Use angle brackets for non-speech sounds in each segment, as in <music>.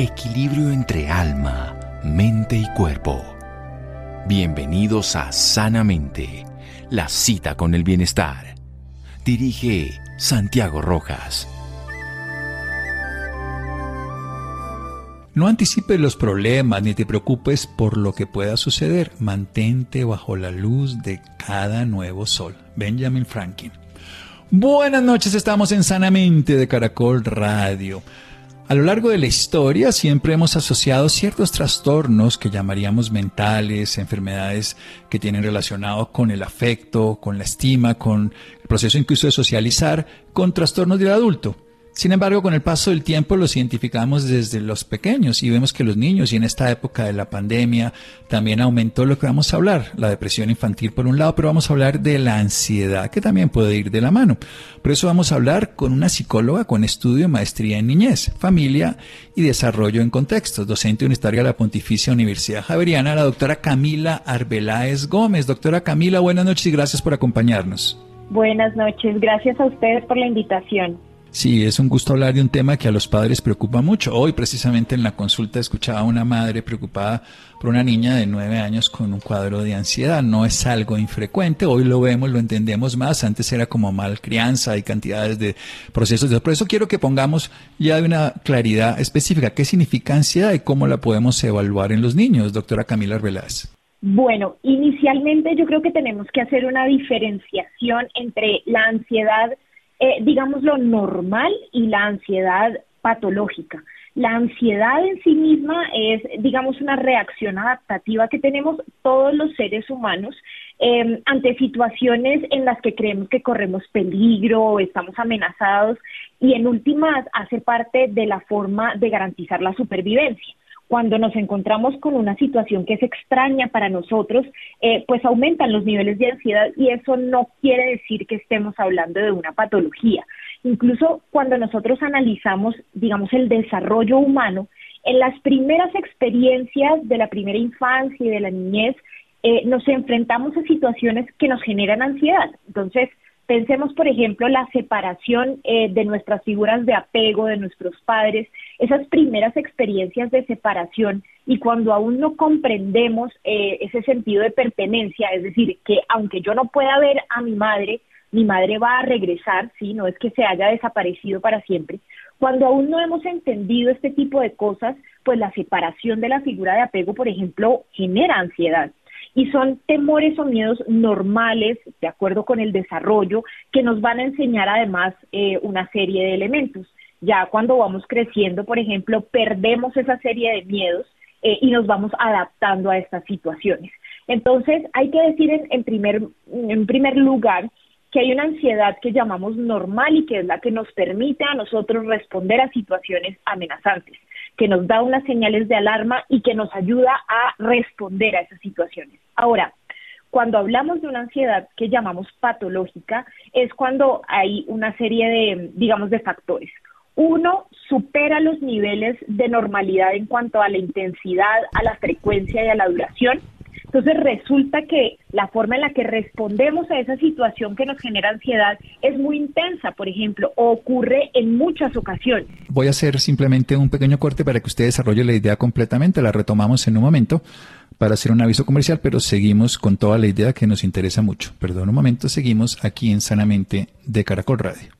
equilibrio entre alma, mente y cuerpo. Bienvenidos a Sanamente, la cita con el bienestar. Dirige Santiago Rojas. No anticipes los problemas ni te preocupes por lo que pueda suceder. Mantente bajo la luz de cada nuevo sol. Benjamin Franklin. Buenas noches, estamos en Sanamente de Caracol Radio. A lo largo de la historia siempre hemos asociado ciertos trastornos que llamaríamos mentales, enfermedades que tienen relacionado con el afecto, con la estima, con el proceso incluso de socializar, con trastornos del adulto. Sin embargo, con el paso del tiempo los identificamos desde los pequeños y vemos que los niños y en esta época de la pandemia también aumentó lo que vamos a hablar, la depresión infantil por un lado, pero vamos a hablar de la ansiedad que también puede ir de la mano. Por eso vamos a hablar con una psicóloga con estudio de maestría en niñez, familia y desarrollo en contextos, docente universitaria de la Pontificia Universidad Javeriana, la doctora Camila Arbeláez Gómez. Doctora Camila, buenas noches y gracias por acompañarnos. Buenas noches, gracias a ustedes por la invitación. Sí, es un gusto hablar de un tema que a los padres preocupa mucho. Hoy precisamente en la consulta escuchaba a una madre preocupada por una niña de nueve años con un cuadro de ansiedad. No es algo infrecuente, hoy lo vemos, lo entendemos más. Antes era como mal crianza y cantidades de procesos. Por eso quiero que pongamos ya de una claridad específica qué significa ansiedad y cómo la podemos evaluar en los niños, doctora Camila Arbeláez. Bueno, inicialmente yo creo que tenemos que hacer una diferenciación entre la ansiedad eh, digamos, lo normal y la ansiedad patológica. La ansiedad en sí misma es, digamos, una reacción adaptativa que tenemos todos los seres humanos em, ante situaciones en las que creemos que corremos peligro o estamos amenazados y en últimas hace parte de la forma de garantizar la supervivencia cuando nos encontramos con una situación que es extraña para nosotros, eh, pues aumentan los niveles de ansiedad y eso no quiere decir que estemos hablando de una patología. Incluso cuando nosotros analizamos, digamos, el desarrollo humano, en las primeras experiencias de la primera infancia y de la niñez, eh, nos enfrentamos a situaciones que nos generan ansiedad. Entonces, Pensemos, por ejemplo, la separación eh, de nuestras figuras de apego, de nuestros padres, esas primeras experiencias de separación y cuando aún no comprendemos eh, ese sentido de pertenencia, es decir, que aunque yo no pueda ver a mi madre, mi madre va a regresar, ¿sí? No es que se haya desaparecido para siempre. Cuando aún no hemos entendido este tipo de cosas, pues la separación de la figura de apego, por ejemplo, genera ansiedad y son temores o miedos normales, de acuerdo con el desarrollo, que nos van a enseñar además eh, una serie de elementos. Ya cuando vamos creciendo, por ejemplo, perdemos esa serie de miedos eh, y nos vamos adaptando a estas situaciones. Entonces, hay que decir en, primer, en primer lugar que hay una ansiedad que llamamos normal y que es la que nos permite a nosotros responder a situaciones amenazantes que nos da unas señales de alarma y que nos ayuda a responder a esas situaciones. Ahora, cuando hablamos de una ansiedad que llamamos patológica, es cuando hay una serie de, digamos, de factores. Uno supera los niveles de normalidad en cuanto a la intensidad, a la frecuencia y a la duración. Entonces resulta que la forma en la que respondemos a esa situación que nos genera ansiedad es muy intensa, por ejemplo, o ocurre en muchas ocasiones. Voy a hacer simplemente un pequeño corte para que usted desarrolle la idea completamente, la retomamos en un momento para hacer un aviso comercial, pero seguimos con toda la idea que nos interesa mucho. Perdón un momento, seguimos aquí en Sanamente de Caracol Radio.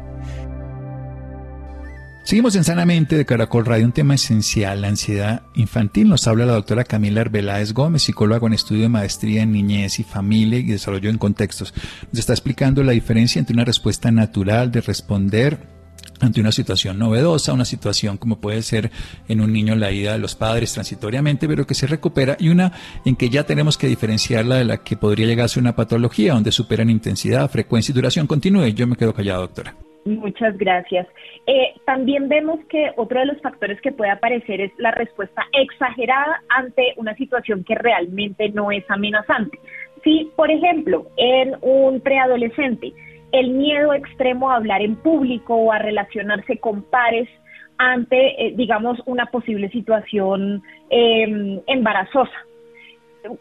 Seguimos en Sanamente de Caracol Radio, un tema esencial, la ansiedad infantil. Nos habla la doctora Camila Arbeláez Gómez, psicóloga con estudio de maestría en niñez y familia y desarrollo en contextos. Nos está explicando la diferencia entre una respuesta natural de responder ante una situación novedosa, una situación como puede ser en un niño la ida de los padres transitoriamente, pero que se recupera, y una en que ya tenemos que diferenciarla de la que podría llegar a ser una patología, donde superan intensidad, frecuencia y duración. Continúe, yo me quedo callado, doctora. Muchas gracias. Eh, también vemos que otro de los factores que puede aparecer es la respuesta exagerada ante una situación que realmente no es amenazante. Si, por ejemplo, en un preadolescente, el miedo extremo a hablar en público o a relacionarse con pares ante, eh, digamos, una posible situación em, embarazosa.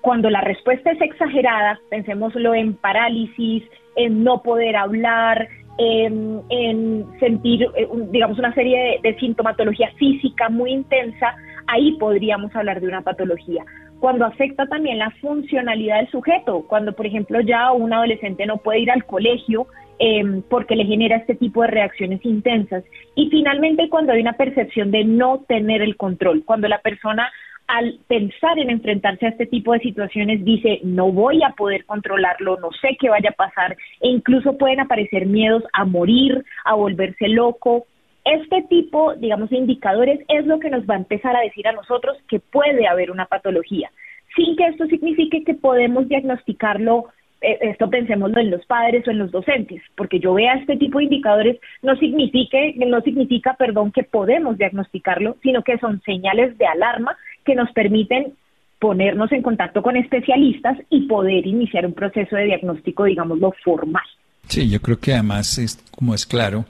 Cuando la respuesta es exagerada, pensémoslo en parálisis, en no poder hablar, en, sentir, eh, digamos, una serie de, sintomatología física muy intensa, ahí podríamos hablar de una patología. Cuando afecta también la funcionalidad del sujeto, cuando, por ejemplo, ya un adolescente no puede ir al colegio em, porque le genera este tipo de reacciones intensas. Y finalmente, cuando hay una percepción de no tener el control, cuando la persona al pensar en enfrentarse a este tipo de situaciones dice, no voy a poder controlarlo, no sé qué vaya a pasar, e incluso pueden aparecer miedos a morir, a volverse loco. Este tipo, digamos, de indicadores es lo que nos va a empezar a decir a nosotros que puede haber una patología, sin que esto signifique que podemos diagnosticarlo eh, esto pensémoslo en los padres o en los docentes, porque yo vea este tipo de indicadores no signifique, no significa, perdón, que podemos diagnosticarlo, sino que son señales de alarma que nos permiten ponernos en contacto con especialistas y poder iniciar un proceso de diagnóstico, digámoslo, formal. Sí, yo creo que además, es, como es claro,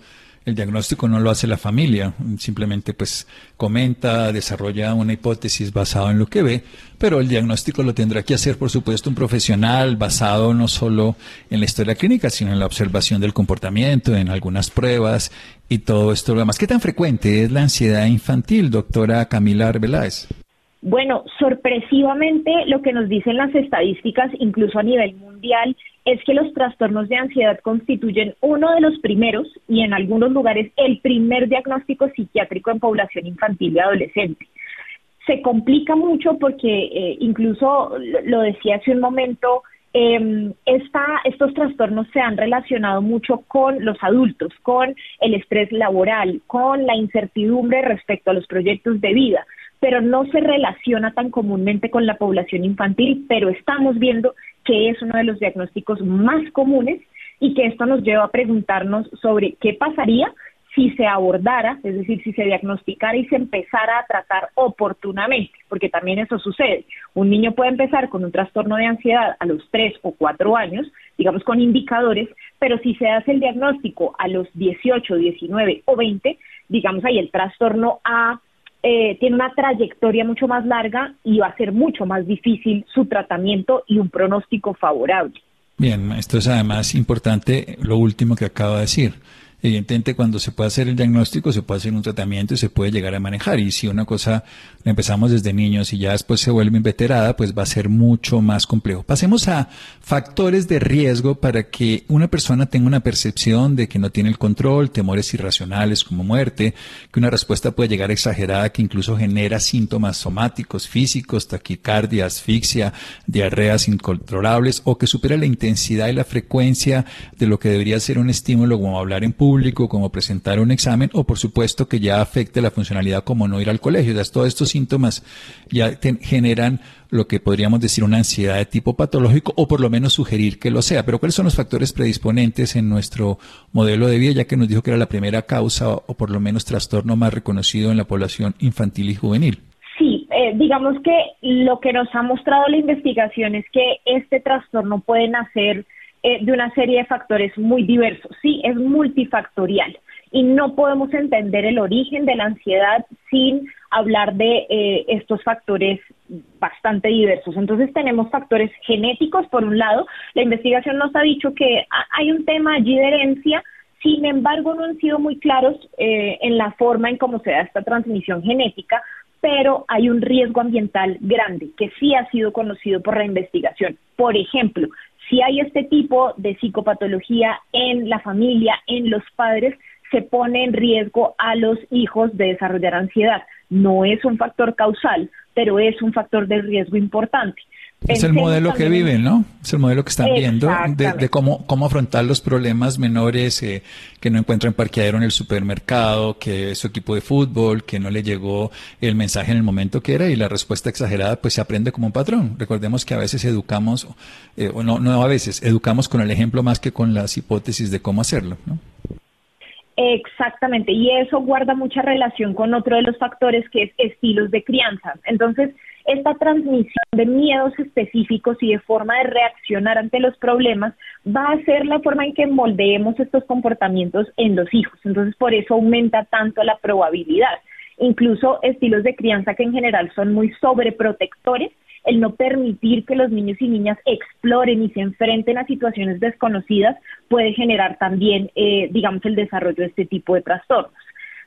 el diagnóstico no lo hace la familia, simplemente pues comenta, desarrolla una hipótesis basada en lo que ve, pero el diagnóstico lo tendrá que hacer, por supuesto, un profesional basado no solo en la historia clínica, sino en la observación del comportamiento, en algunas pruebas y todo esto lo demás. ¿Qué tan frecuente es la ansiedad infantil, doctora Camila Arbeláez? Bueno, sorpresivamente lo que nos dicen las estadísticas, incluso a nivel mundial, es que los trastornos de ansiedad constituyen uno de los primeros y en algunos lugares el primer diagnóstico psiquiátrico en población infantil y adolescente. Se complica mucho porque eh, incluso lo decía hace un momento, eh, estos trastornos se han relacionado mucho con los adultos, con el estrés laboral, con la incertidumbre respecto a los proyectos de vida pero no se relaciona tan comúnmente con la población infantil, pero estamos viendo que es uno de los diagnósticos más comunes y que esto nos lleva a preguntarnos sobre qué pasaría si se abordara, es decir, si se diagnosticara y se empezara a tratar oportunamente, porque también eso sucede. Un niño puede empezar con un trastorno de ansiedad a los 3 o 4 años, digamos con indicadores, pero si se hace el diagnóstico a los 18, 19 o 20, digamos ahí el trastorno ha eh, tiene una trayectoria mucho más larga y va a ser mucho más difícil su tratamiento y un pronóstico favorable. Bien, esto es además importante lo último que acaba de decir. Evidentemente, cuando se puede hacer el diagnóstico, se puede hacer un tratamiento y se puede llegar a manejar. Y si una cosa la empezamos desde niños y ya después se vuelve inveterada, pues va a ser mucho más complejo. Pasemos a factores de riesgo para que una persona tenga una percepción de que no tiene el control, temores irracionales como muerte, que una respuesta puede llegar exagerada que incluso genera síntomas somáticos, físicos, taquicardia, asfixia, diarreas incontrolables o que supera la intensidad y la frecuencia de lo que debería ser un estímulo como hablar en público público, como presentar un examen, o por supuesto que ya afecte la funcionalidad como no ir al colegio. todos estos síntomas ya generan lo que podríamos decir una ansiedad de tipo patológico, o por lo menos sugerir que lo sea. Pero ¿cuáles son los factores predisponentes en nuestro modelo de vida, ya que nos dijo que era la primera causa o por lo menos trastorno más reconocido en la población infantil y juvenil? Sí, eh, digamos que lo que nos ha mostrado la investigación es que este trastorno puede nacer eh, de una serie de factores muy diversos. Sí, es multifactorial y no podemos entender el origen de la ansiedad sin hablar de eh, estos factores bastante diversos. Entonces tenemos factores genéticos, por un lado, la investigación nos ha dicho que hay un tema allí de herencia, sin embargo no han sido muy claros eh, en la forma en cómo se da esta transmisión genética, pero hay un riesgo ambiental grande que sí ha sido conocido por la investigación. Por ejemplo, si hay este tipo de psicopatología en la familia, en los padres, se pone en riesgo a los hijos de desarrollar ansiedad. No es un factor causal, pero es un factor de riesgo importante. Es el modelo que viven, ¿no? Es el modelo que están viendo de, cómo, cómo afrontar los problemas menores eh, que no encuentran parqueadero en el supermercado, que su equipo de fútbol, que no le llegó el mensaje en el momento que era y la respuesta exagerada, pues se aprende como un patrón. Recordemos que a veces educamos, eh, o no, no a veces, educamos con el ejemplo más que con las hipótesis de cómo hacerlo, ¿no? Exactamente, y eso guarda mucha relación con otro de los factores que es estilos de crianza. Entonces, esta transmisión de miedos específicos y de forma de reaccionar ante los problemas va a ser la forma en que moldeemos estos comportamientos en los hijos. Entonces, por eso aumenta tanto la probabilidad. Incluso estilos de crianza que en general son muy sobreprotectores, el no permitir que los niños y niñas exploren y se enfrenten a situaciones desconocidas puede generar también, eh, digamos, el desarrollo de este tipo de trastornos.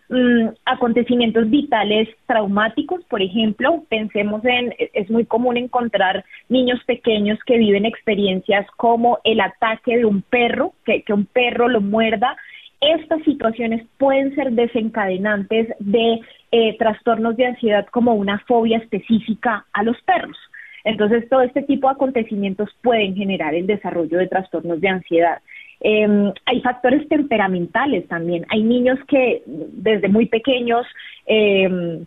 Mm, acontecimientos vitales traumáticos, por ejemplo, pensemos en, es muy común encontrar niños pequeños que viven experiencias como el ataque de un perro, que, un perro lo muerda. Estas situaciones pueden ser desencadenantes de eh, trastornos de ansiedad como una fobia específica a los perros. Entonces, todo este tipo de acontecimientos pueden generar el desarrollo de trastornos de ansiedad. Em, hay factores temperamentales también. Hay niños que desde muy pequeños em,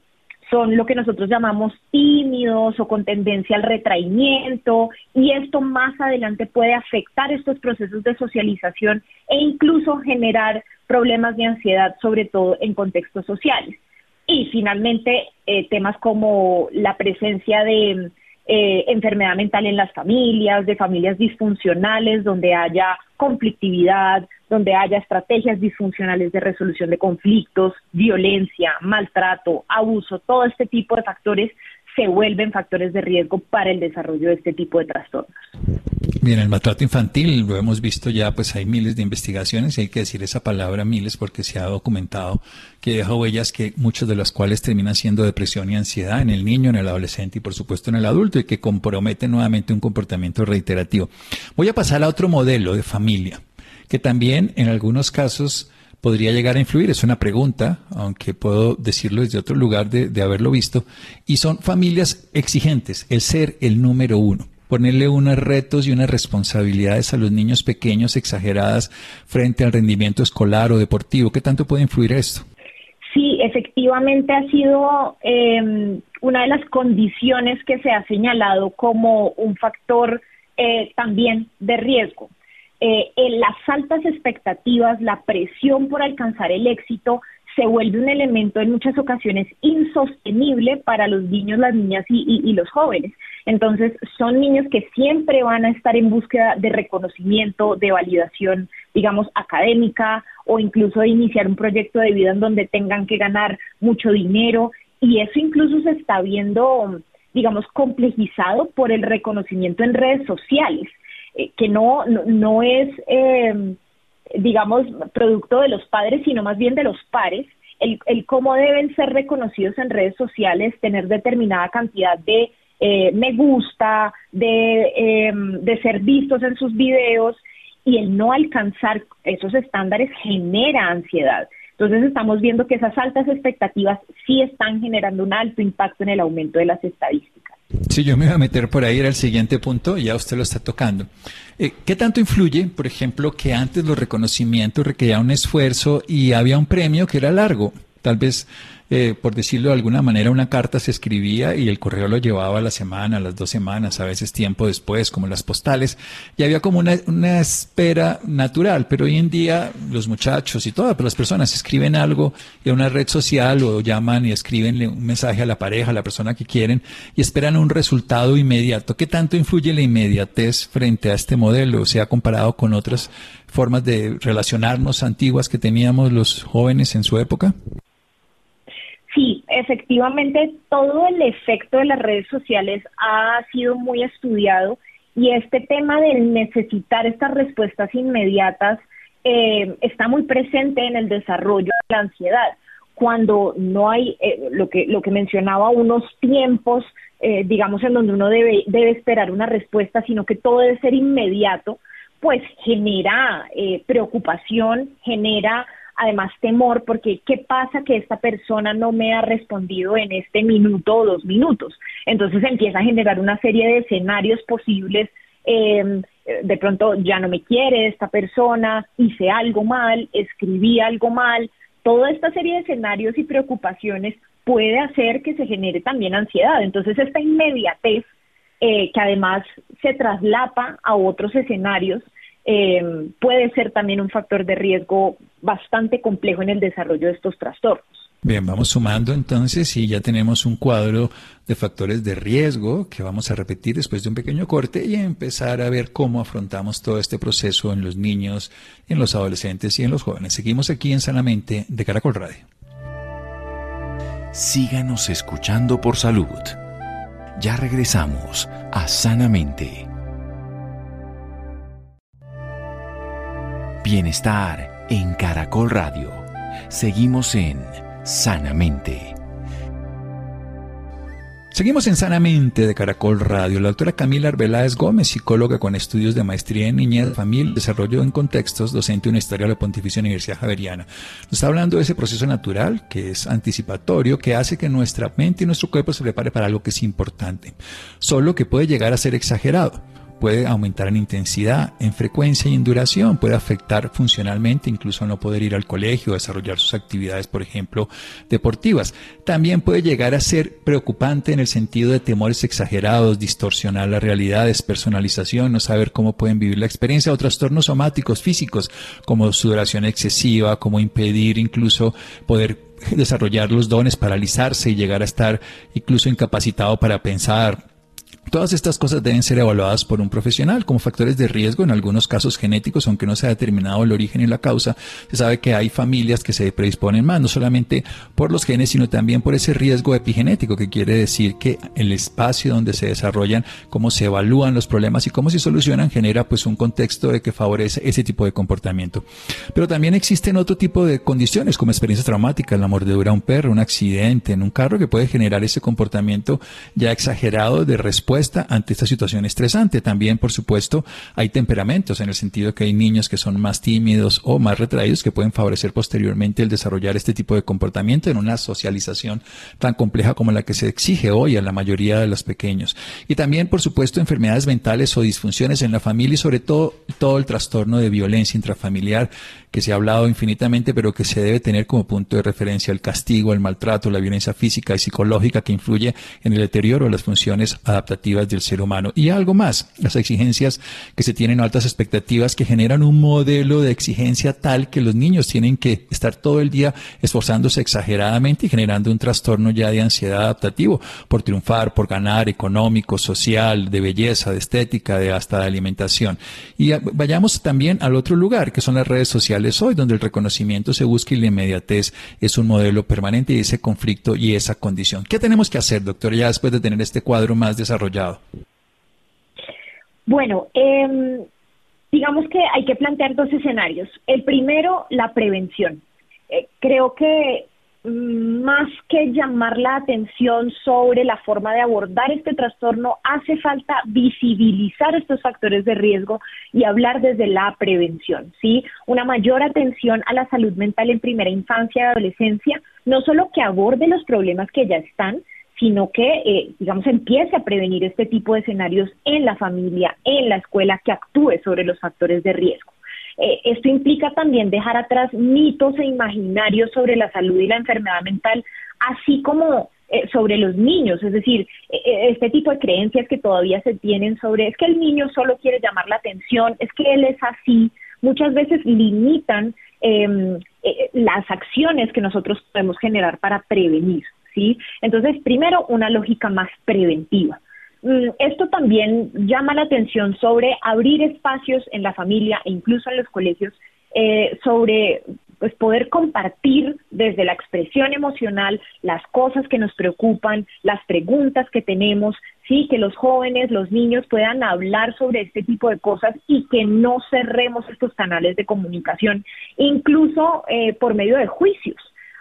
son lo que nosotros llamamos tímidos o con tendencia al retraimiento y esto más adelante puede afectar estos procesos de socialización e incluso generar problemas de ansiedad, sobre todo en contextos sociales. Y finalmente, eh, temas como la presencia de eh, enfermedad mental en las familias, de familias disfuncionales, donde haya conflictividad, donde haya estrategias disfuncionales de resolución de conflictos, violencia, maltrato, abuso, todo este tipo de factores se vuelven factores de riesgo para el desarrollo de este tipo de trastornos. Bien, el maltrato infantil lo hemos visto ya, pues hay miles de investigaciones y hay que decir esa palabra miles porque se ha documentado que deja huellas que muchas de las cuales terminan siendo depresión y ansiedad en el niño, en el adolescente y por supuesto en el adulto y que comprometen nuevamente un comportamiento reiterativo. Voy a pasar a otro modelo de familia que también en algunos casos podría llegar a influir? Es una pregunta, aunque puedo decirlo desde otro lugar de, haberlo visto. Y son familias exigentes, el ser el número uno ponerle unos retos y unas responsabilidades a los niños pequeños exageradas frente al rendimiento escolar o deportivo. ¿Qué tanto puede influir esto? Sí, efectivamente ha sido em, una de las condiciones que se ha señalado como un factor eh, también de riesgo eh, en las altas expectativas, la presión por alcanzar el éxito se vuelve un elemento en muchas ocasiones insostenible para los niños, las niñas y, los jóvenes. Entonces, son niños que siempre van a estar en búsqueda de reconocimiento, de validación, digamos, académica o incluso de iniciar un proyecto de vida en donde tengan que ganar mucho dinero. Y eso incluso se está viendo, digamos, complejizado por el reconocimiento en redes sociales. Eh, que no, no, es, eh, digamos, producto de los padres, sino más bien de los pares, el, el cómo deben ser reconocidos en redes sociales, tener determinada cantidad de eh, me gusta, de, em, de ser vistos en sus videos y el no alcanzar esos estándares genera ansiedad. Entonces estamos viendo que esas altas expectativas sí están generando un alto impacto en el aumento de las estadísticas. Yo me iba a meter por ahí, era el siguiente punto, ya usted lo está tocando. Eh, ¿Qué tanto influye, por ejemplo, que antes los reconocimientos requerían un esfuerzo y había un premio que era largo? Tal vez eh, por decirlo de alguna manera, una carta se escribía y el correo lo llevaba a la semana, a las dos semanas, a veces tiempo después, como las postales, y había como una, una espera natural, pero hoy en día los muchachos y todas las personas escriben algo en una red social o llaman y escriben un mensaje a la pareja, a la persona que quieren, y esperan un resultado inmediato. ¿Qué tanto influye la inmediatez frente a este modelo? O sea, comparado con otras formas de relacionarnos antiguas que teníamos los jóvenes en su época? Sí, efectivamente, todo el efecto de las redes sociales ha sido muy estudiado y este tema de necesitar estas respuestas inmediatas eh, está muy presente en el desarrollo de la ansiedad. Cuando no hay eh, lo que lo que mencionaba unos tiempos, eh, digamos en donde uno debe debe esperar una respuesta, sino que todo debe ser inmediato, pues genera preocupación, genera además temor porque ¿qué pasa que esta persona no me ha respondido en este minuto o dos minutos? Entonces empieza a generar una serie de escenarios posibles. Em, de pronto ya no me quiere esta persona, hice algo mal, escribí algo mal. Toda esta serie de escenarios y preocupaciones puede hacer que se genere también ansiedad. Entonces esta inmediatez eh, que además se traslapa a otros escenarios eh, puede ser también un factor de riesgo bastante complejo en el desarrollo de estos trastornos. Bien, vamos sumando entonces y ya tenemos un cuadro de factores de riesgo que vamos a repetir después de un pequeño corte y empezar a ver cómo afrontamos todo este proceso en los niños, en los adolescentes y en los jóvenes. Seguimos aquí en Sanamente de Caracol Radio. Síganos escuchando por salud. Ya regresamos a Sanamente. Bienestar en Caracol Radio. Seguimos en Sanamente. Seguimos en Sanamente de Caracol Radio. La doctora Camila Arbeláez Gómez, psicóloga con estudios de maestría en niñez, familia, desarrollo en contextos, docente universitaria de la Pontificia Universidad Javeriana. Nos está hablando de ese proceso natural que es anticipatorio, que hace que nuestra mente y nuestro cuerpo se prepare para algo que es importante, solo que puede llegar a ser exagerado puede aumentar en intensidad, en frecuencia y en duración, puede afectar funcionalmente, incluso no poder ir al colegio, desarrollar sus actividades, por ejemplo, deportivas. También puede llegar a ser preocupante en el sentido de temores exagerados, distorsionar la realidad, despersonalización, no saber cómo pueden vivir la experiencia, o trastornos somáticos físicos, como sudoración excesiva, como impedir incluso poder desarrollar los dones, paralizarse y llegar a estar incluso incapacitado para pensar, Todas estas cosas deben ser evaluadas por un profesional como factores de riesgo, en algunos casos genéticos, aunque no se ha determinado el origen y la causa. Se sabe que hay familias que se predisponen más, no solamente por los genes, sino también por ese riesgo epigenético, que quiere decir que el espacio donde se desarrollan, cómo se evalúan los problemas y cómo se solucionan, genera pues un contexto de que favorece ese tipo de comportamiento. Pero también existen otro tipo de condiciones, como experiencias traumáticas, la mordedura a un perro, un accidente en un carro, que puede generar ese comportamiento ya exagerado de respuesta ante esta situación estresante. También, por supuesto, hay temperamentos en el sentido que hay niños que son más tímidos o más retraídos que pueden favorecer posteriormente el desarrollar este tipo de comportamiento en una socialización tan compleja como la que se exige hoy a la mayoría de los pequeños. Y también, por supuesto, enfermedades mentales o disfunciones en la familia y sobre todo todo el trastorno de violencia intrafamiliar que se ha hablado infinitamente, pero que se debe tener como punto de referencia el castigo, el maltrato, la violencia física y psicológica que influye en el deterioro de las funciones adaptativas del ser humano. Y algo más, las exigencias que se tienen altas expectativas que generan un modelo de exigencia tal que los niños tienen que estar todo el día esforzándose exageradamente y generando un trastorno ya de ansiedad adaptativo por triunfar, por ganar, económico, social, de belleza, de estética, de hasta de alimentación. Y vayamos también al otro lugar, que son las redes sociales hoy, donde el reconocimiento se busca y la inmediatez es un modelo permanente y ese conflicto y esa condición. ¿Qué tenemos que hacer, doctor, ya después de tener este cuadro más desarrollado? Bueno, em, digamos que hay que plantear dos escenarios. El primero, la prevención. Eh, creo que más que llamar la atención sobre la forma de abordar este trastorno, hace falta visibilizar estos factores de riesgo y hablar desde la prevención, ¿sí? Una mayor atención a la salud mental en primera infancia y adolescencia, no solo que aborde los problemas que ya están, sino que, eh, digamos, empiece a prevenir este tipo de escenarios en la familia, en la escuela, que actúe sobre los factores de riesgo. Eh, esto implica también dejar atrás mitos e imaginarios sobre la salud y la enfermedad mental, así como eh, sobre los niños, es decir, eh, este tipo de creencias que todavía se tienen sobre es que el niño solo quiere llamar la atención, es que él es así, muchas veces limitan em, las acciones que nosotros podemos generar para prevenir, ¿sí? Entonces, primero, una lógica más preventiva. Mm, esto también llama la atención sobre abrir espacios en la familia e incluso en los colegios eh, sobre pues poder compartir desde la expresión emocional las cosas que nos preocupan, las preguntas que tenemos, sí, que los jóvenes, los niños puedan hablar sobre este tipo de cosas y que no cerremos estos canales de comunicación, incluso eh, por medio de juicios.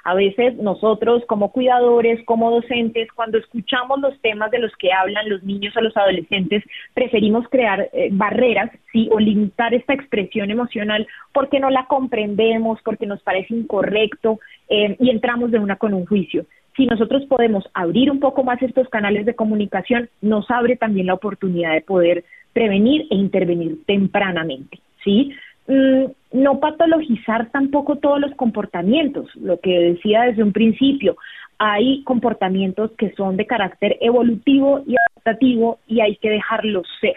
A veces nosotros como cuidadores, como docentes, cuando escuchamos los temas de los que hablan los niños o los adolescentes, preferimos crear eh, barreras, sí, o limitar esta expresión emocional porque no la comprendemos, porque nos parece incorrecto eh, y entramos de una con un juicio. Si nosotros podemos abrir un poco más estos canales de comunicación, nos abre también la oportunidad de poder prevenir e intervenir tempranamente, ¿sí? Mm, no patologizar tampoco todos los comportamientos, lo que decía desde un principio, hay comportamientos que son de carácter evolutivo y adaptativo y hay que dejarlos ser.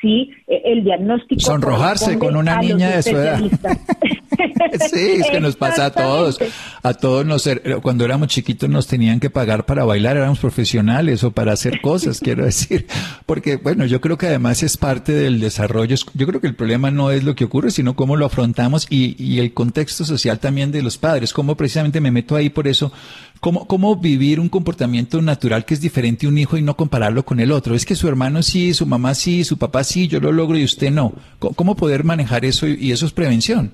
¿sí? E, el diagnóstico. Sonrojarse con una niña de su edad. <laughs> <laughs> sí, es que nos pasa a todos. a todos nos, er, cuando éramos chiquitos nos tenían que pagar para bailar, éramos profesionales o para hacer cosas, <laughs> quiero decir, porque bueno, yo creo que además es parte del desarrollo. Yo creo que el problema no es lo que ocurre, sino cómo lo afrontamos y, y el contexto social también de los padres, cómo precisamente me meto ahí por eso, cómo, cómo vivir un comportamiento natural que es diferente a un hijo y no compararlo con el otro. Es que su hermano sí, su mamá sí, su papá sí, yo lo logro y usted no. ¿Cómo poder manejar eso y eso es prevención?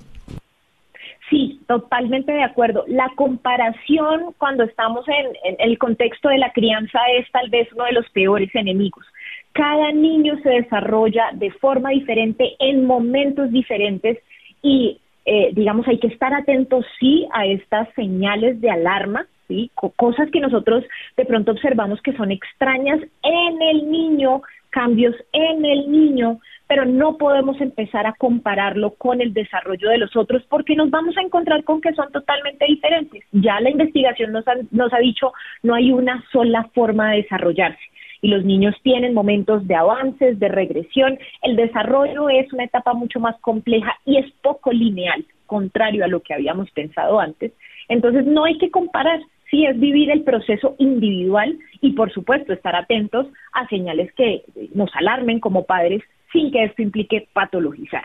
Totalmente de acuerdo. La comparación cuando estamos en, el contexto de la crianza es tal vez uno de los peores enemigos. Cada niño se desarrolla de forma diferente en momentos diferentes y, eh, digamos, hay que estar atentos sí a estas señales de alarma, ¿sí? cosas que nosotros de pronto observamos que son extrañas en el niño, cambios en el niño, pero no podemos empezar a compararlo con el desarrollo de los otros porque nos vamos a encontrar con que son totalmente diferentes. Ya la investigación nos ha, nos ha dicho no hay una sola forma de desarrollarse y los niños tienen momentos de avances, de regresión. El desarrollo es una etapa mucho más compleja y es poco lineal, contrario a lo que habíamos pensado antes. Entonces no hay que comparar, sí es vivir el proceso individual y por supuesto estar atentos a señales que nos alarmen como padres sin que esto implique patologizar.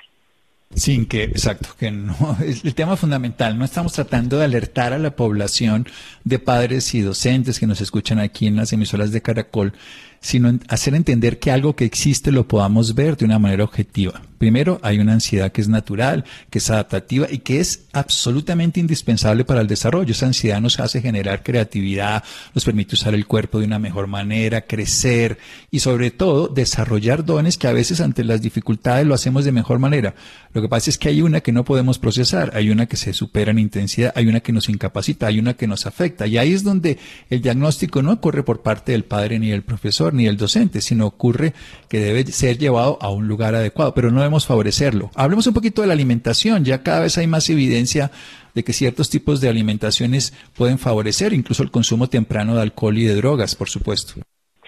Sin que, exacto, que no, <laughs> es el tema fundamental. No estamos tratando de alertar a la población de padres y docentes que nos escuchan aquí en las emisoras de Caracol sino hacer entender que algo que existe lo podamos ver de una manera objetiva. Primero, hay una ansiedad que es natural, que es adaptativa y que es absolutamente indispensable para el desarrollo. Esa ansiedad nos hace generar creatividad, nos permite usar el cuerpo de una mejor manera, crecer y sobre todo desarrollar dones que a veces ante las dificultades lo hacemos de mejor manera. Lo que pasa es que hay una que no podemos procesar, hay una que se supera en intensidad, hay una que nos incapacita, hay una que nos afecta y ahí es donde el diagnóstico no ocurre por parte del padre ni del profesor, ni el docente, sino ocurre que debe ser llevado a un lugar adecuado, pero no debemos favorecerlo. Hablemos un poquito de la alimentación, ya cada vez hay más evidencia de que ciertos tipos de alimentaciones pueden favorecer incluso el consumo temprano de alcohol y de drogas, por supuesto.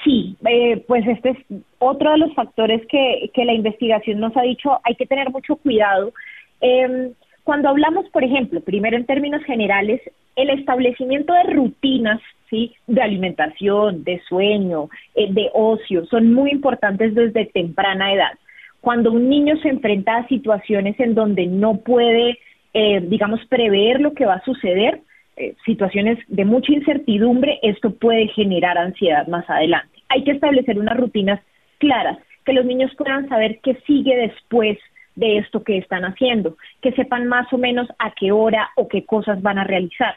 Sí, eh, pues este es otro de los factores que, que, la investigación nos ha dicho, hay que tener mucho cuidado. Eh, cuando hablamos, por ejemplo, primero en términos generales, el establecimiento de rutinas ¿sí? de alimentación, de sueño, eh, de ocio, son muy importantes desde temprana edad. Cuando un niño se enfrenta a situaciones en donde no puede, eh, digamos, prever lo que va a suceder, eh, situaciones de mucha incertidumbre, esto puede generar ansiedad más adelante. Hay que establecer unas rutinas claras, que los niños puedan saber qué sigue después de esto que están haciendo, que sepan más o menos a qué hora o qué cosas van a realizar.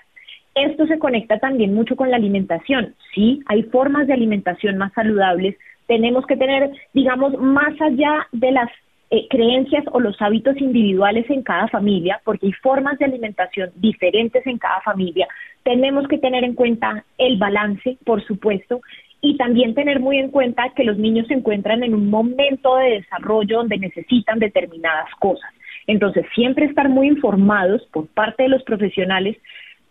Esto se conecta también mucho con la alimentación. Sí, hay formas de alimentación más saludables. Tenemos que tener, digamos, más allá de las eh, creencias o los hábitos individuales en cada familia, porque hay formas de alimentación diferentes en cada familia. Tenemos que tener en cuenta el balance, por supuesto, y también tener muy en cuenta que los niños se encuentran en un momento de desarrollo donde necesitan determinadas cosas. Entonces, siempre estar muy informados por parte de los profesionales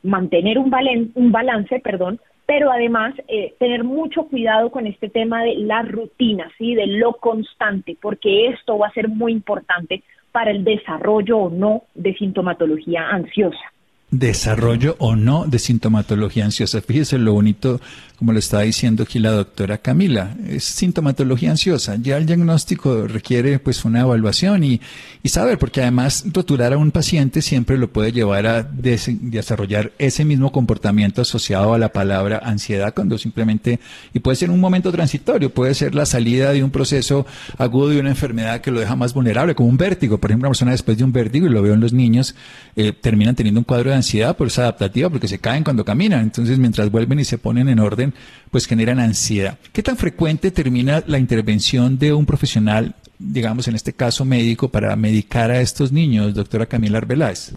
mantener un, un balance, perdón, pero además eh, tener mucho cuidado con este tema de la rutina, ¿sí? de lo constante, porque esto va a ser muy importante para el desarrollo o no de sintomatología ansiosa desarrollo o no de sintomatología ansiosa. Fíjese lo bonito, como lo estaba diciendo aquí la doctora Camila, es sintomatología ansiosa. Ya el diagnóstico requiere pues una evaluación y, y saber, porque además rotular a un paciente siempre lo puede llevar a desarrollar ese mismo comportamiento asociado a la palabra ansiedad cuando simplemente, y puede ser un momento transitorio, puede ser la salida de un proceso agudo de una enfermedad que lo deja más vulnerable, como un vértigo. Por ejemplo, una persona después de un vértigo, y lo veo en los niños, eh, terminan teniendo un cuadro de ansiedad, por esa adaptativa, porque se caen cuando caminan. Entonces, mientras vuelven y se ponen en orden, pues generan ansiedad. ¿Qué tan frecuente termina la intervención de un profesional, digamos en este caso médico, para medicar a estos niños, doctora Camila Arbeláez?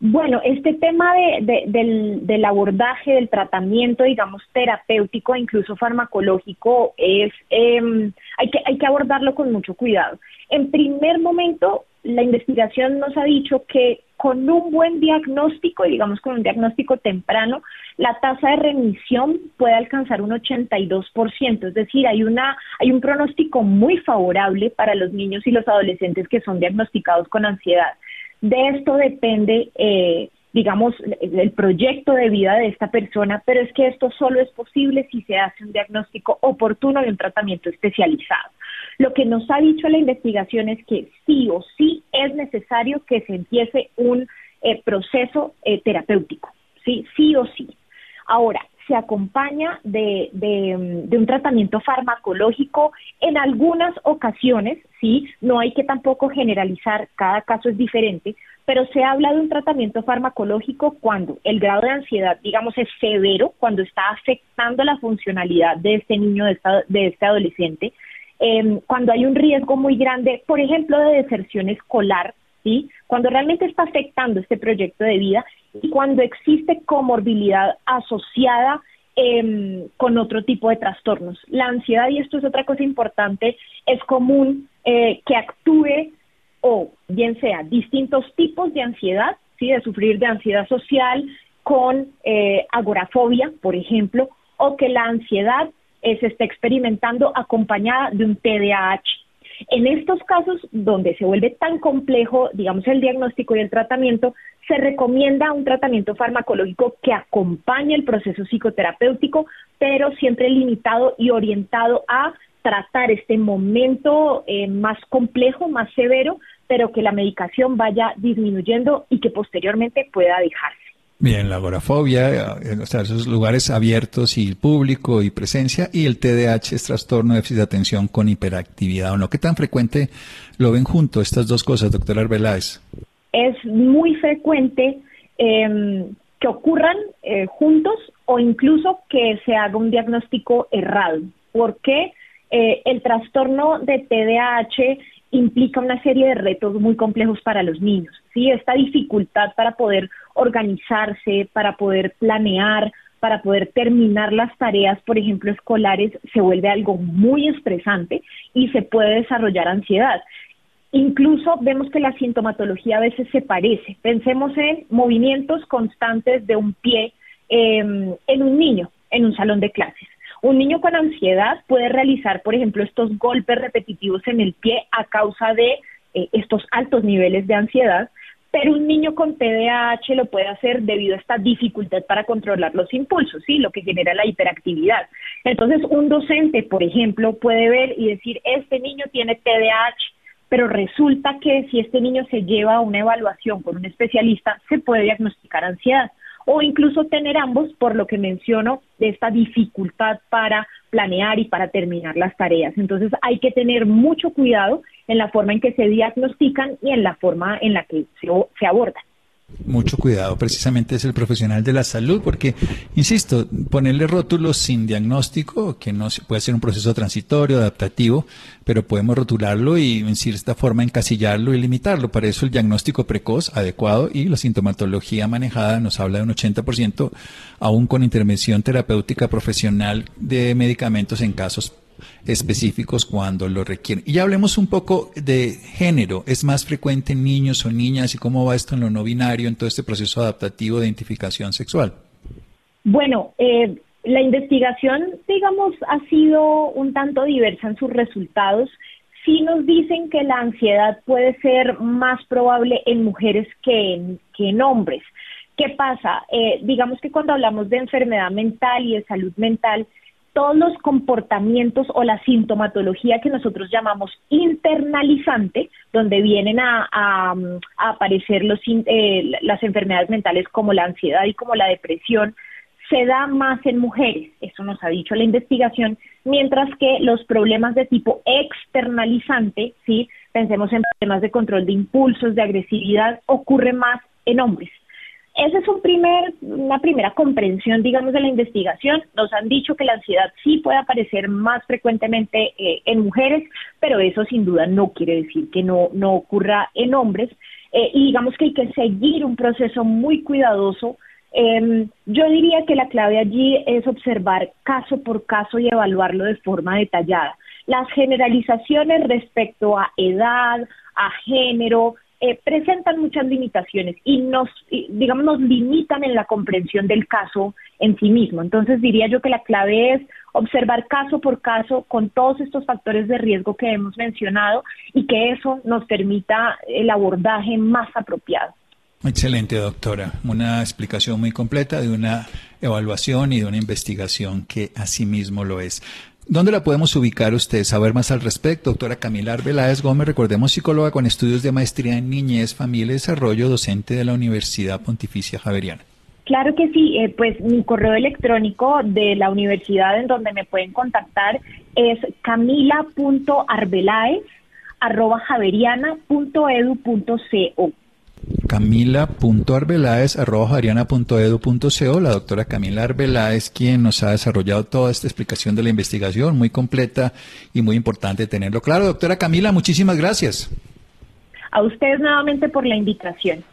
Bueno, este tema del, abordaje, del tratamiento, digamos, terapéutico incluso farmacológico, es em, hay, que, hay que abordarlo con mucho cuidado. En primer momento, la investigación nos ha dicho que con un buen diagnóstico, digamos con un diagnóstico temprano, la tasa de remisión puede alcanzar un 82%, es decir, hay una hay un pronóstico muy favorable para los niños y los adolescentes que son diagnosticados con ansiedad. De esto depende eh, digamos, el proyecto de vida de esta persona, pero es que esto solo es posible si se hace un diagnóstico oportuno y un tratamiento especializado. Lo que nos ha dicho la investigación es que sí o sí es necesario que se empiece un eh, proceso eh, terapéutico, sí, sí o sí. Ahora, se acompaña de, de, un tratamiento farmacológico en algunas ocasiones, sí, no hay que tampoco generalizar, cada caso es diferente, pero se habla de un tratamiento farmacológico cuando el grado de ansiedad, digamos, es severo, cuando está afectando la funcionalidad de este niño, de, de este adolescente, em, cuando hay un riesgo muy grande, por ejemplo, de deserción escolar, ¿sí? cuando realmente está afectando este proyecto de vida y cuando existe comorbilidad asociada em, con otro tipo de trastornos. La ansiedad, y esto es otra cosa importante, es común eh, que actúe o bien sea distintos tipos de ansiedad, ¿sí? de sufrir de ansiedad social con eh, agorafobia, por ejemplo, o que la ansiedad eh, se esté experimentando acompañada de un TDAH. En estos casos donde se vuelve tan complejo, digamos, el diagnóstico y el tratamiento, se recomienda un tratamiento farmacológico que acompañe el proceso psicoterapéutico, pero siempre limitado y orientado a tratar este momento eh, más complejo, más severo, pero que la medicación vaya disminuyendo y que posteriormente pueda dejarse. Bien, la agorafobia, eh, o sea, esos lugares abiertos y público y presencia, y el TDAH es trastorno de déficit de atención con hiperactividad, ¿o no? ¿Qué tan frecuente lo ven juntos estas dos cosas, doctora Arbeláez? Es muy frecuente em, que ocurran eh, juntos o incluso que se haga un diagnóstico errado, porque eh, el trastorno de TDAH implica una serie de retos muy complejos para los niños, ¿sí? Esta dificultad para poder organizarse, para poder planear, para poder terminar las tareas, por ejemplo, escolares, se vuelve algo muy estresante y se puede desarrollar ansiedad. Incluso vemos que la sintomatología a veces se parece. Pensemos en movimientos constantes de un pie em, en un niño en un salón de clases. Un niño con ansiedad puede realizar, por ejemplo, estos golpes repetitivos en el pie a causa de eh, estos altos niveles de ansiedad, pero un niño con TDAH lo puede hacer debido a esta dificultad para controlar los impulsos, ¿sí? Lo que genera la hiperactividad. Entonces, un docente, por ejemplo, puede ver y decir, este niño tiene TDAH, pero resulta que si este niño se lleva a una evaluación con un especialista, se puede diagnosticar ansiedad o incluso tener ambos, por lo que menciono, de esta dificultad para planear y para terminar las tareas. Entonces hay que tener mucho cuidado en la forma en que se diagnostican y en la forma en la que se, se abordan mucho cuidado, precisamente es el profesional de la salud, porque, insisto, ponerle rótulos sin diagnóstico, que no puede ser un proceso transitorio, adaptativo, pero podemos rotularlo y en cierta forma encasillarlo y limitarlo. Para eso el diagnóstico precoz, adecuado, y la sintomatología manejada nos habla de un 80%, aún con intervención terapéutica profesional de medicamentos en casos específicos cuando lo requieren. Y ya hablemos un poco de género. ¿Es más frecuente en niños o niñas y cómo va esto en lo no binario, en todo este proceso adaptativo de identificación sexual? Bueno, eh, la investigación, digamos, ha sido un tanto diversa en sus resultados. Sí nos dicen que la ansiedad puede ser más probable en mujeres que en, que en hombres. ¿Qué pasa? Eh, digamos que cuando hablamos de enfermedad mental y de salud mental, todos los comportamientos o la sintomatología que nosotros llamamos internalizante, donde vienen a, aparecer los, eh, las enfermedades mentales como la ansiedad y como la depresión, se da más en mujeres, eso nos ha dicho la investigación, mientras que los problemas de tipo externalizante, ¿sí? pensemos en problemas de control de impulsos, de agresividad, ocurre más en hombres. Esa es un primer, una primera comprensión, digamos, de la investigación. Nos han dicho que la ansiedad sí puede aparecer más frecuentemente eh, en mujeres, pero eso sin duda no quiere decir que no, no ocurra en hombres. Eh, y digamos que hay que seguir un proceso muy cuidadoso. Em, yo diría que la clave allí es observar caso por caso y evaluarlo de forma detallada. Las generalizaciones respecto a edad, a género, eh, presentan muchas limitaciones y nos, digamos, nos limitan en la comprensión del caso en sí mismo. Entonces diría yo que la clave es observar caso por caso con todos estos factores de riesgo que hemos mencionado y que eso nos permita el abordaje más apropiado. Excelente, doctora. Una explicación muy completa de una evaluación y de una investigación que asimismo lo es. ¿Dónde la podemos ubicar usted? Saber más al respecto. Doctora Camila Arbeláez Gómez, recordemos psicóloga con estudios de maestría en niñez, familia y desarrollo, docente de la Universidad Pontificia Javeriana. Claro que sí, eh, pues mi correo electrónico de la universidad en donde me pueden contactar es camila.arbeláez.javeriana.edu.co camila.arbeláez.edu.co. La doctora Camila Arbeláez, quien nos ha desarrollado toda esta explicación de la investigación, muy completa y muy importante tenerlo claro. Doctora Camila, muchísimas gracias. A ustedes nuevamente por la invitación.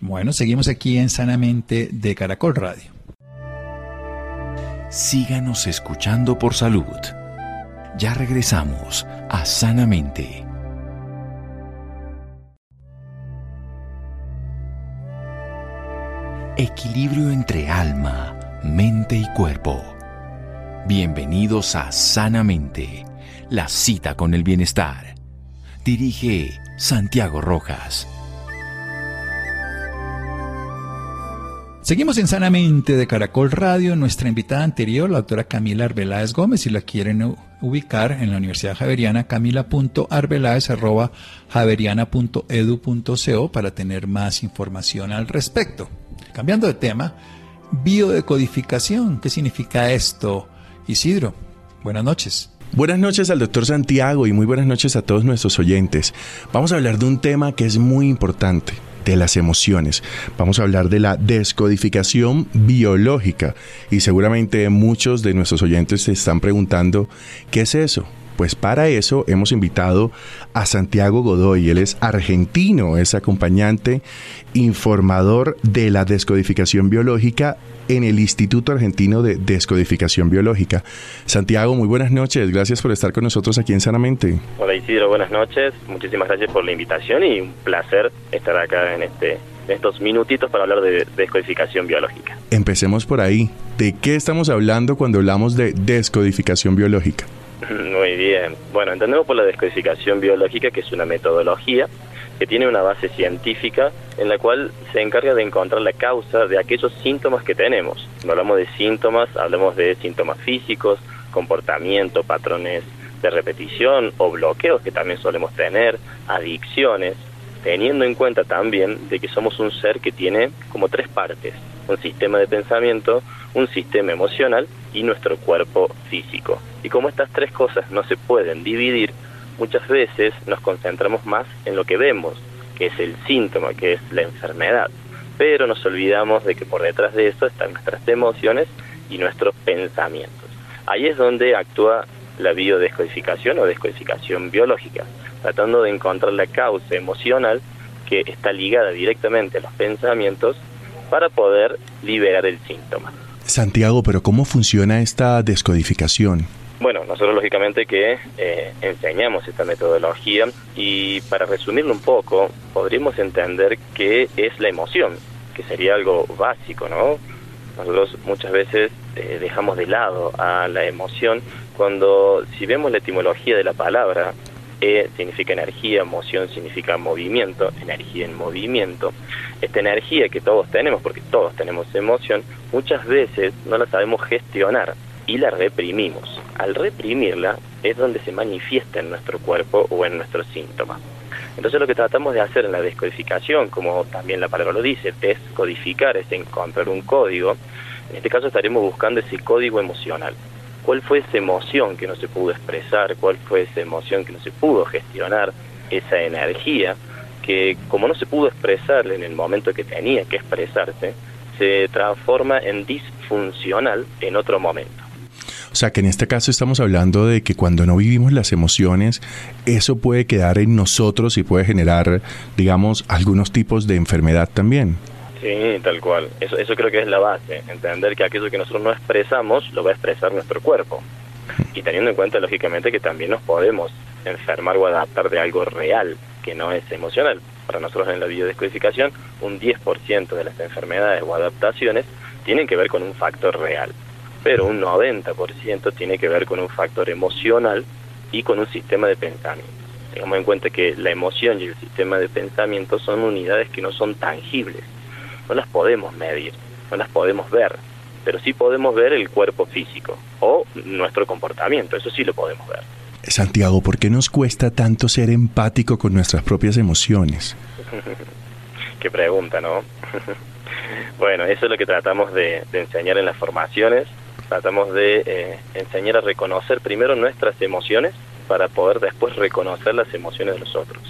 Bueno, seguimos aquí en Sanamente de Caracol Radio. Síganos escuchando por salud. Ya regresamos a Sanamente. Equilibrio entre alma, mente y cuerpo. Bienvenidos a Sanamente, la cita con el bienestar. Dirige Santiago Rojas. Seguimos en Sanamente de Caracol Radio. Nuestra invitada anterior, la doctora Camila Arbeláez Gómez, si la quieren ubicar en la Universidad Javeriana, camila.arbeláez.javeriana.edu.co para tener más información al respecto. Cambiando de tema, biodecodificación. ¿Qué significa esto? Isidro, buenas noches. Buenas noches al doctor Santiago y muy buenas noches a todos nuestros oyentes. Vamos a hablar de un tema que es muy importante, de las emociones. Vamos a hablar de la descodificación biológica y seguramente muchos de nuestros oyentes se están preguntando, ¿qué es eso? Pues para eso hemos invitado a Santiago Godoy. Él es argentino, es acompañante, informador de la descodificación biológica en el Instituto Argentino de Descodificación Biológica. Santiago, muy buenas noches. Gracias por estar con nosotros aquí en Sanamente. Hola Isidro, buenas noches. Muchísimas gracias por la invitación y un placer estar acá en este estos minutitos para hablar de descodificación biológica. Empecemos por ahí. ¿De qué estamos hablando cuando hablamos de descodificación biológica? <laughs> Muy bien. Bueno, entendemos por la descodificación biológica que es una metodología que tiene una base científica en la cual se encarga de encontrar la causa de aquellos síntomas que tenemos. Cuando hablamos de síntomas, hablamos de síntomas físicos, comportamiento, patrones de repetición o bloqueos que también solemos tener, adicciones, teniendo en cuenta también de que somos un ser que tiene como tres partes, un sistema de pensamiento, un sistema emocional y nuestro cuerpo físico. Y como estas tres cosas no se pueden dividir, muchas veces nos concentramos más en lo que vemos, que es el síntoma, que es la enfermedad. Pero nos olvidamos de que por detrás de eso están nuestras emociones y nuestros pensamientos. Ahí es donde actúa la biodescodificación o descodificación biológica, tratando de encontrar la causa emocional que está ligada directamente a los pensamientos para poder liberar el síntoma. Santiago, pero ¿cómo funciona esta descodificación? Bueno, nosotros lógicamente que eh, enseñamos esta metodología y para resumirlo un poco, podríamos entender qué es la emoción, que sería algo básico, ¿no? Nosotros muchas veces eh, dejamos de lado a la emoción cuando si vemos la etimología de la palabra, E significa energía, emoción significa movimiento, energía en movimiento. Esta energía que todos tenemos, porque todos tenemos emoción, muchas veces no la sabemos gestionar y la reprimimos. Al reprimirla es donde se manifiesta en nuestro cuerpo o en nuestros síntomas. Entonces lo que tratamos de hacer en la descodificación, como también la palabra lo dice, descodificar es encontrar un código, en este caso estaremos buscando ese código emocional. ¿Cuál fue esa emoción que no se pudo expresar? ¿Cuál fue esa emoción que no se pudo gestionar? Esa energía que como no se pudo expresar en el momento que tenía que expresarse, se transforma en disfuncional en otro momento. O sea que en este caso estamos hablando de que cuando no vivimos las emociones, eso puede quedar en nosotros y puede generar, digamos, algunos tipos de enfermedad también. Sí, tal cual. Eso, eso creo que es la base, entender que aquello que nosotros no expresamos lo va a expresar nuestro cuerpo. Y teniendo en cuenta, lógicamente, que también nos podemos enfermar o adaptar de algo real, que no es emocional. Para nosotros en la biodescodificación, un 10% de las enfermedades o adaptaciones tienen que ver con un factor real pero un 90% tiene que ver con un factor emocional y con un sistema de pensamiento. Tengamos en cuenta que la emoción y el sistema de pensamiento son unidades que no son tangibles, no las podemos medir, no las podemos ver, pero sí podemos ver el cuerpo físico o nuestro comportamiento, eso sí lo podemos ver. Santiago, ¿por qué nos cuesta tanto ser empático con nuestras propias emociones? <laughs> Qué pregunta, ¿no? <laughs> bueno, eso es lo que tratamos de, enseñar en las formaciones. Tratamos de eh, enseñar a reconocer primero nuestras emociones para poder después reconocer las emociones de los otros.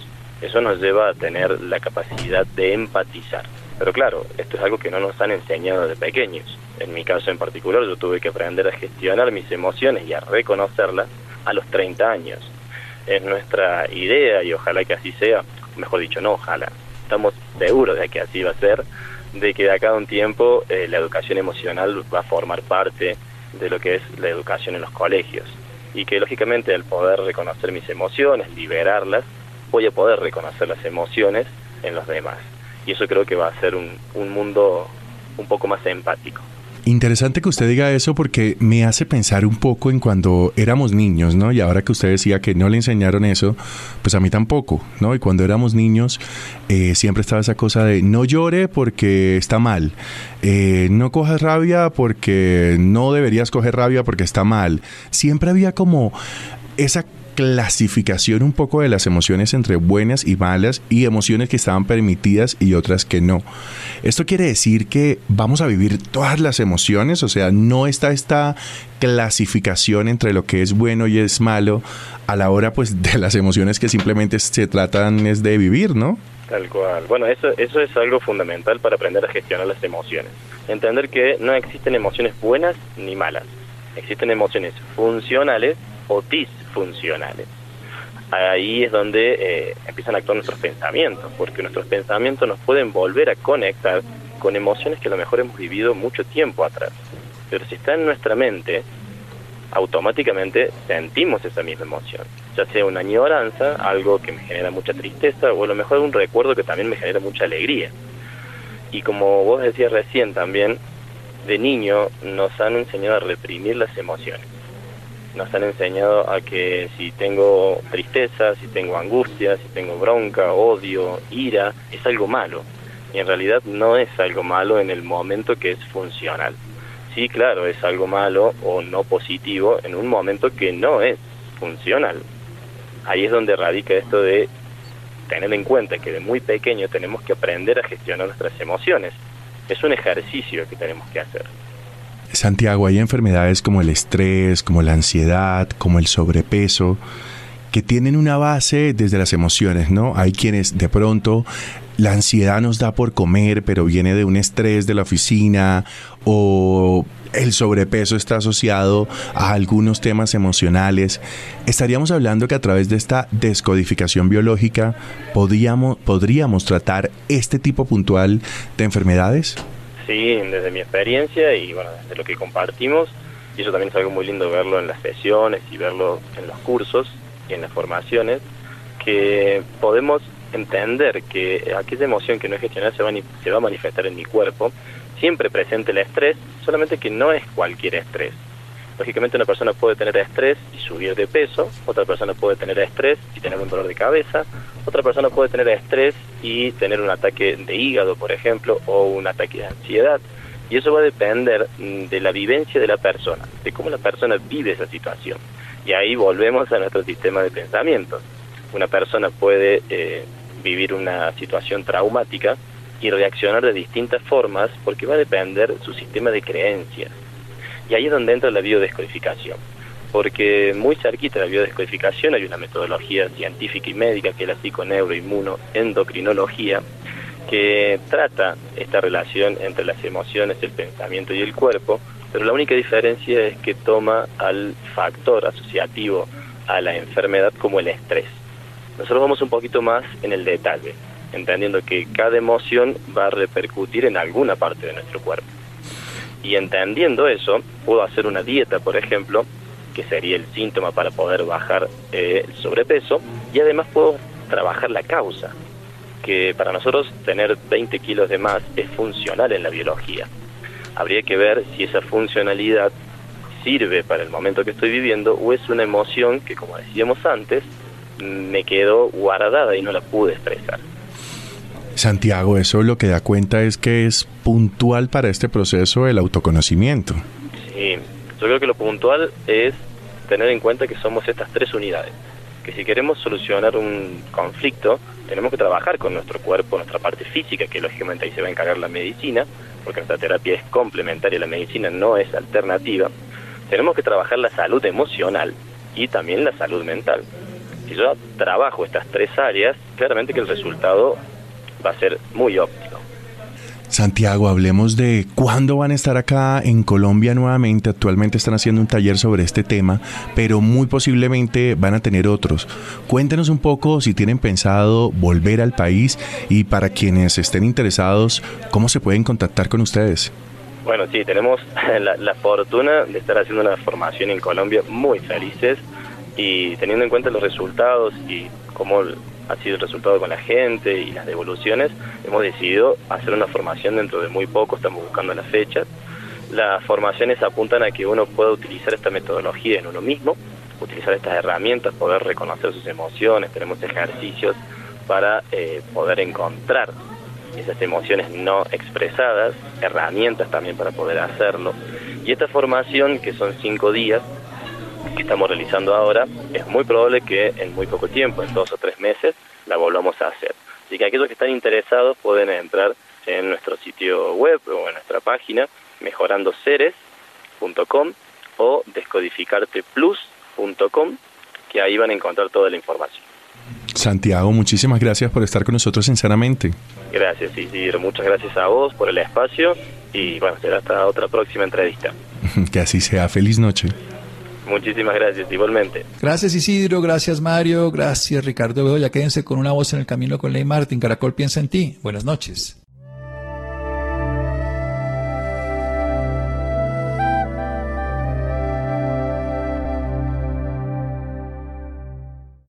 Eso nos lleva a tener la capacidad de empatizar. Pero claro, esto es algo que no nos han enseñado de pequeños. En mi caso en particular, yo tuve que aprender a gestionar mis emociones y a reconocerlas a los 30 años. Es nuestra idea y ojalá que así sea, mejor dicho, no ojalá, estamos seguros de que así va a ser, de que de acá a un tiempo eh, la educación emocional va a formar parte de lo que es la educación en los colegios y que lógicamente al poder reconocer mis emociones, liberarlas, voy a poder reconocer las emociones en los demás. Y eso creo que va a ser un, un mundo un poco más empático. Interesante que usted diga eso porque me hace pensar un poco en cuando éramos niños, ¿no? Y ahora que usted decía que no le enseñaron eso, pues a mí tampoco, ¿no? Y cuando éramos niños eh, siempre estaba esa cosa de no llore porque está mal, eh, no cojas rabia porque no deberías coger rabia porque está mal. Siempre había como esa clasificación un poco de las emociones entre buenas y malas y emociones que estaban permitidas y otras que no. Esto quiere decir que vamos a vivir todas las emociones, o sea, no está esta clasificación entre lo que es bueno y es malo a la hora pues de las emociones que simplemente se tratan es de vivir, ¿no? Tal cual. Bueno, eso, eso es algo fundamental para aprender a gestionar las emociones. Entender que no existen emociones buenas ni malas. Existen emociones funcionales o disfuncionales. Ahí es donde eh, empiezan a actuar nuestros pensamientos, porque nuestros pensamientos nos pueden volver a conectar con emociones que a lo mejor hemos vivido mucho tiempo atrás. Pero si está en nuestra mente, automáticamente sentimos esa misma emoción, ya sea una añoranza, algo que me genera mucha tristeza, o a lo mejor un recuerdo que también me genera mucha alegría. Y como vos decías recién también, de niño nos han enseñado a reprimir las emociones nos han enseñado a que si tengo tristeza, si tengo angustia, si tengo bronca, odio, ira, es algo malo. Y en realidad no es algo malo en el momento que es funcional. Sí, claro, es algo malo o no positivo en un momento que no es funcional. Ahí es donde radica esto de tener en cuenta que de muy pequeño tenemos que aprender a gestionar nuestras emociones. Es un ejercicio que tenemos que hacer. Santiago, hay enfermedades como el estrés, como la ansiedad, como el sobrepeso, que tienen una base desde las emociones, ¿no? Hay quienes de pronto la ansiedad nos da por comer, pero viene de un estrés de la oficina o el sobrepeso está asociado a algunos temas emocionales. Estaríamos hablando que a través de esta descodificación biológica podríamos, tratar este tipo puntual de enfermedades. Sí, desde mi experiencia y bueno, desde lo que compartimos, y eso también es algo muy lindo verlo en las sesiones y verlo en los cursos y en las formaciones, que podemos entender que aquella emoción que no es gestionada se se va a manifestar en mi cuerpo, siempre presente el estrés, solamente que no es cualquier estrés. Lógicamente una persona puede tener estrés y subir de peso, otra persona puede tener estrés y tener un dolor de cabeza, otra persona puede tener estrés y tener un ataque de hígado, por ejemplo, o un ataque de ansiedad. Y eso va a depender mm, de la vivencia de la persona, de cómo la persona vive esa situación. Y ahí volvemos a nuestro sistema de pensamiento. Una persona puede eh, vivir una situación traumática y reaccionar de distintas formas porque va a depender su sistema de creencias. Y ahí es donde entra la biodescodificación, porque muy cerquita de la biodescodificación hay una metodología científica y médica que es la psiconeuroinmunoendocrinología, que trata esta relación entre las emociones, el pensamiento y el cuerpo, pero la única diferencia es que toma al factor asociativo a la enfermedad como el estrés. Nosotros vamos un poquito más en el detalle, entendiendo que cada emoción va a repercutir en alguna parte de nuestro cuerpo. Y entendiendo eso, puedo hacer una dieta, por ejemplo, que sería el síntoma para poder bajar eh, el sobrepeso, y además puedo trabajar la causa, que para nosotros tener 20 kilos de más es funcional en la biología. Habría que ver si esa funcionalidad sirve para el momento que estoy viviendo o es una emoción que, como decíamos antes, me quedó guardada y no la pude expresar. Santiago, eso lo que da cuenta es que es puntual para este proceso el autoconocimiento. Sí, yo creo que lo puntual es tener en cuenta que somos estas tres unidades, que si queremos solucionar un conflicto, tenemos que trabajar con nuestro cuerpo, nuestra parte física, que lógicamente ahí se va a encargar la medicina, porque nuestra terapia es complementaria, la medicina no es alternativa. Tenemos que trabajar la salud emocional y también la salud mental. Si yo trabajo estas tres áreas, claramente que el resultado va a ser muy óptimo. Santiago, hablemos de cuándo van a estar acá en Colombia nuevamente. Actualmente están haciendo un taller sobre este tema, pero muy posiblemente van a tener otros. Cuéntenos un poco si tienen pensado volver al país y para quienes estén interesados, cómo se pueden contactar con ustedes. Bueno, sí, tenemos <laughs> la, la fortuna de estar haciendo una formación en Colombia muy felices y teniendo en cuenta los resultados y cómo sido el resultado con la gente y las devoluciones, hemos decidido hacer una formación dentro de muy poco, estamos buscando las fechas. Las formaciones apuntan a que uno pueda utilizar esta metodología en uno mismo, utilizar estas herramientas, poder reconocer sus emociones, tenemos ejercicios para eh, poder encontrar esas emociones no expresadas, herramientas también para poder hacerlo. Y esta formación, que son cinco días, que estamos realizando ahora, es muy probable que en muy poco tiempo, en dos o tres meses, la volvamos a hacer. Así que aquellos que están interesados pueden entrar en nuestro sitio web o en nuestra página mejorandoseres.com o descodificarteplus.com, que ahí van a encontrar toda la información. Santiago, muchísimas gracias por estar con nosotros sinceramente. Gracias, Isidro. Muchas gracias a vos por el espacio y bueno, será hasta otra próxima entrevista. <laughs> que así sea. Feliz noche. Muchísimas gracias, igualmente. Gracias Isidro, gracias Mario, gracias Ricardo Bedoya. Quédense con una voz en el camino con Ley Martin. Caracol piensa en ti. Buenas noches.